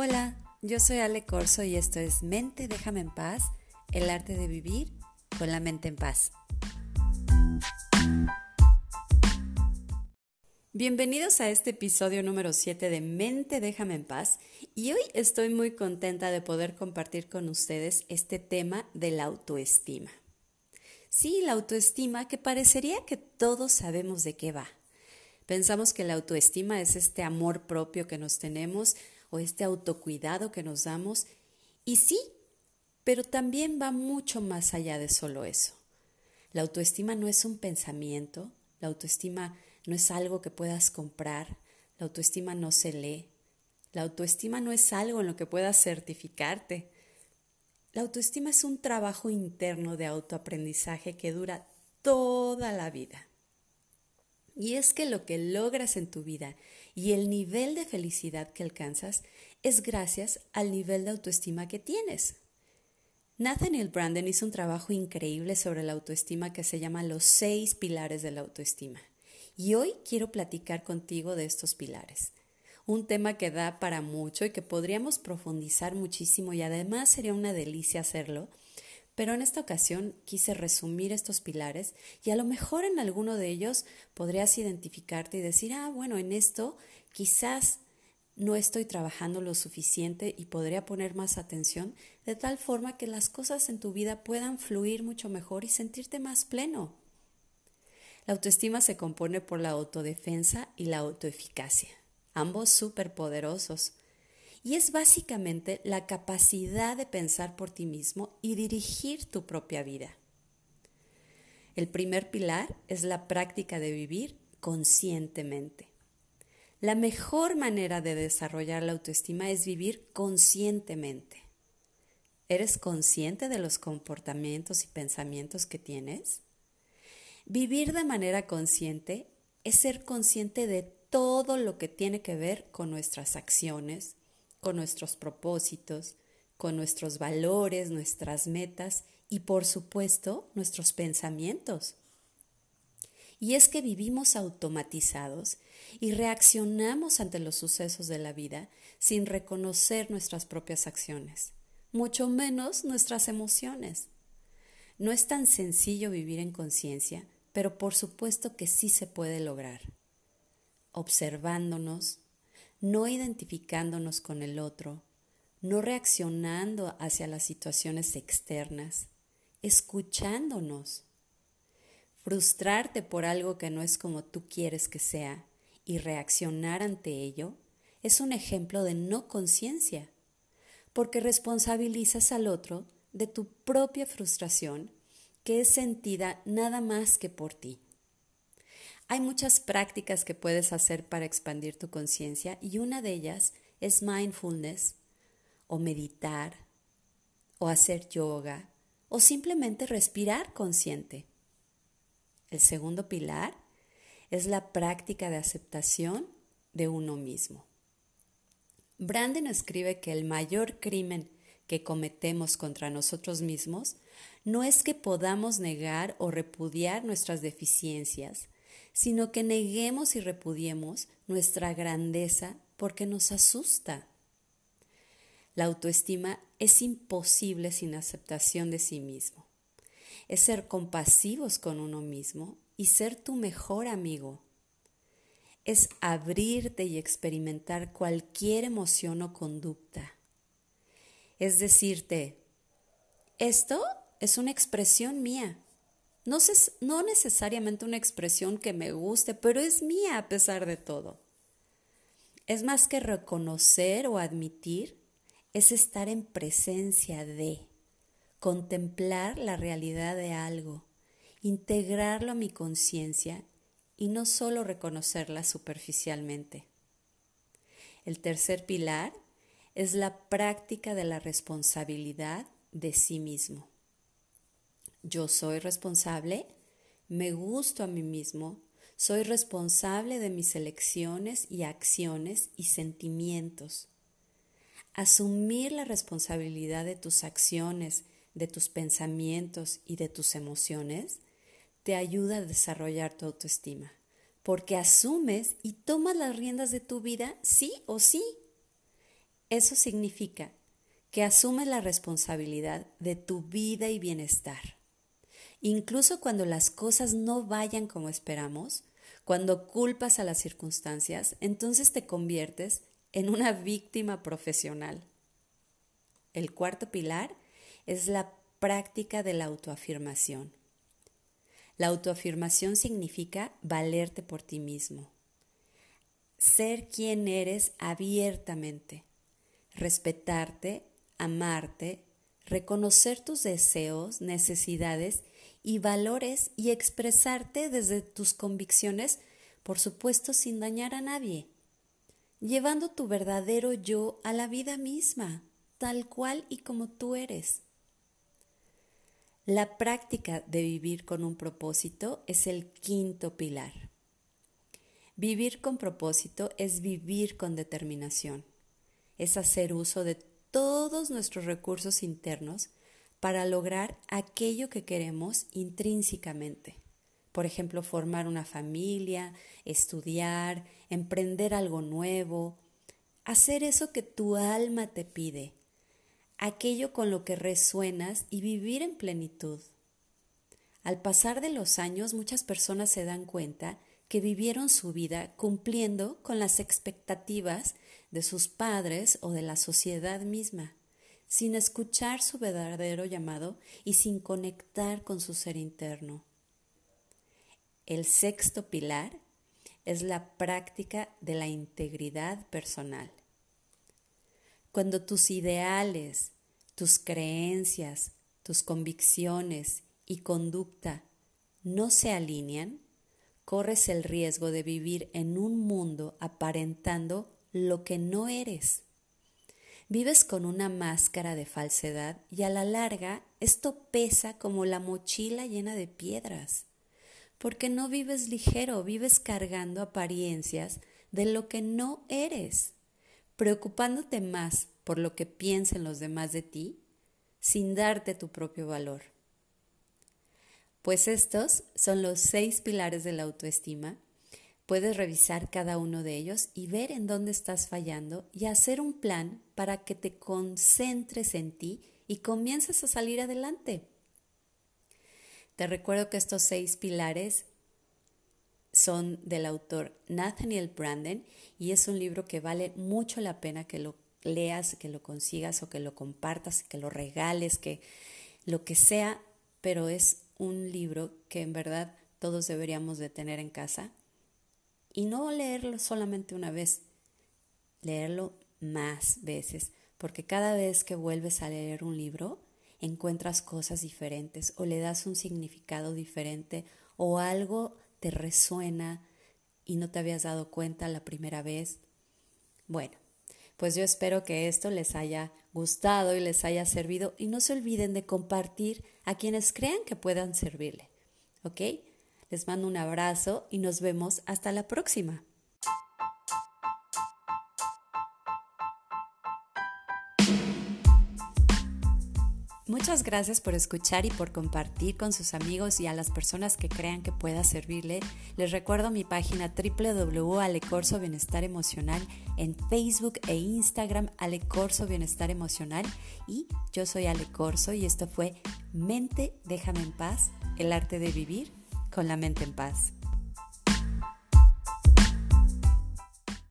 Hola, yo soy Ale Corso y esto es Mente, déjame en paz, el arte de vivir con la mente en paz. Bienvenidos a este episodio número 7 de Mente, déjame en paz y hoy estoy muy contenta de poder compartir con ustedes este tema de la autoestima. Sí, la autoestima que parecería que todos sabemos de qué va. Pensamos que la autoestima es este amor propio que nos tenemos o este autocuidado que nos damos. Y sí, pero también va mucho más allá de solo eso. La autoestima no es un pensamiento, la autoestima no es algo que puedas comprar, la autoestima no se lee, la autoestima no es algo en lo que puedas certificarte. La autoestima es un trabajo interno de autoaprendizaje que dura toda la vida. Y es que lo que logras en tu vida y el nivel de felicidad que alcanzas es gracias al nivel de autoestima que tienes. Nathaniel Brandon hizo un trabajo increíble sobre la autoestima que se llama los seis pilares de la autoestima. Y hoy quiero platicar contigo de estos pilares. Un tema que da para mucho y que podríamos profundizar muchísimo y además sería una delicia hacerlo pero en esta ocasión quise resumir estos pilares y a lo mejor en alguno de ellos podrías identificarte y decir, ah, bueno, en esto quizás no estoy trabajando lo suficiente y podría poner más atención de tal forma que las cosas en tu vida puedan fluir mucho mejor y sentirte más pleno. La autoestima se compone por la autodefensa y la autoeficacia, ambos súper poderosos y es básicamente la capacidad de pensar por ti mismo y dirigir tu propia vida. El primer pilar es la práctica de vivir conscientemente. La mejor manera de desarrollar la autoestima es vivir conscientemente. ¿Eres consciente de los comportamientos y pensamientos que tienes? Vivir de manera consciente es ser consciente de todo lo que tiene que ver con nuestras acciones, con nuestros propósitos, con nuestros valores, nuestras metas y por supuesto nuestros pensamientos. Y es que vivimos automatizados y reaccionamos ante los sucesos de la vida sin reconocer nuestras propias acciones, mucho menos nuestras emociones. No es tan sencillo vivir en conciencia, pero por supuesto que sí se puede lograr. Observándonos, no identificándonos con el otro, no reaccionando hacia las situaciones externas, escuchándonos. Frustrarte por algo que no es como tú quieres que sea y reaccionar ante ello es un ejemplo de no conciencia, porque responsabilizas al otro de tu propia frustración que es sentida nada más que por ti. Hay muchas prácticas que puedes hacer para expandir tu conciencia y una de ellas es mindfulness o meditar o hacer yoga o simplemente respirar consciente. El segundo pilar es la práctica de aceptación de uno mismo. Brandon escribe que el mayor crimen que cometemos contra nosotros mismos no es que podamos negar o repudiar nuestras deficiencias, sino que neguemos y repudiemos nuestra grandeza porque nos asusta. La autoestima es imposible sin aceptación de sí mismo. Es ser compasivos con uno mismo y ser tu mejor amigo. Es abrirte y experimentar cualquier emoción o conducta. Es decirte, esto es una expresión mía no, no necesariamente una expresión que me guste, pero es mía a pesar de todo. Es más que reconocer o admitir, es estar en presencia de, contemplar la realidad de algo, integrarlo a mi conciencia y no solo reconocerla superficialmente. El tercer pilar es la práctica de la responsabilidad de sí mismo. Yo soy responsable, me gusto a mí mismo, soy responsable de mis elecciones y acciones y sentimientos. Asumir la responsabilidad de tus acciones, de tus pensamientos y de tus emociones te ayuda a desarrollar tu autoestima, porque asumes y tomas las riendas de tu vida sí o sí. Eso significa que asumes la responsabilidad de tu vida y bienestar. Incluso cuando las cosas no vayan como esperamos, cuando culpas a las circunstancias, entonces te conviertes en una víctima profesional. El cuarto pilar es la práctica de la autoafirmación. La autoafirmación significa valerte por ti mismo, ser quien eres abiertamente, respetarte, amarte, reconocer tus deseos, necesidades y valores y expresarte desde tus convicciones, por supuesto sin dañar a nadie, llevando tu verdadero yo a la vida misma, tal cual y como tú eres. La práctica de vivir con un propósito es el quinto pilar. Vivir con propósito es vivir con determinación, es hacer uso de todos nuestros recursos internos para lograr aquello que queremos intrínsecamente. Por ejemplo, formar una familia, estudiar, emprender algo nuevo, hacer eso que tu alma te pide, aquello con lo que resuenas y vivir en plenitud. Al pasar de los años, muchas personas se dan cuenta que vivieron su vida cumpliendo con las expectativas de sus padres o de la sociedad misma sin escuchar su verdadero llamado y sin conectar con su ser interno. El sexto pilar es la práctica de la integridad personal. Cuando tus ideales, tus creencias, tus convicciones y conducta no se alinean, corres el riesgo de vivir en un mundo aparentando lo que no eres. Vives con una máscara de falsedad y a la larga esto pesa como la mochila llena de piedras, porque no vives ligero, vives cargando apariencias de lo que no eres, preocupándote más por lo que piensen los demás de ti, sin darte tu propio valor. Pues estos son los seis pilares de la autoestima Puedes revisar cada uno de ellos y ver en dónde estás fallando y hacer un plan para que te concentres en ti y comiences a salir adelante. Te recuerdo que estos seis pilares son del autor Nathaniel Branden y es un libro que vale mucho la pena que lo leas, que lo consigas o que lo compartas, que lo regales, que lo que sea, pero es un libro que en verdad todos deberíamos de tener en casa y no leerlo solamente una vez, leerlo más veces, porque cada vez que vuelves a leer un libro, encuentras cosas diferentes o le das un significado diferente o algo te resuena y no te habías dado cuenta la primera vez. Bueno, pues yo espero que esto les haya gustado y les haya servido y no se olviden de compartir a quienes crean que puedan servirle. ¿Ok? Les mando un abrazo y nos vemos hasta la próxima. Muchas gracias por escuchar y por compartir con sus amigos y a las personas que crean que pueda servirle. Les recuerdo mi página www.alecorso Bienestar Emocional en Facebook e Instagram Alecorso Bienestar Emocional y yo soy Alecorso y esto fue Mente, déjame en paz, el arte de vivir con la mente en paz.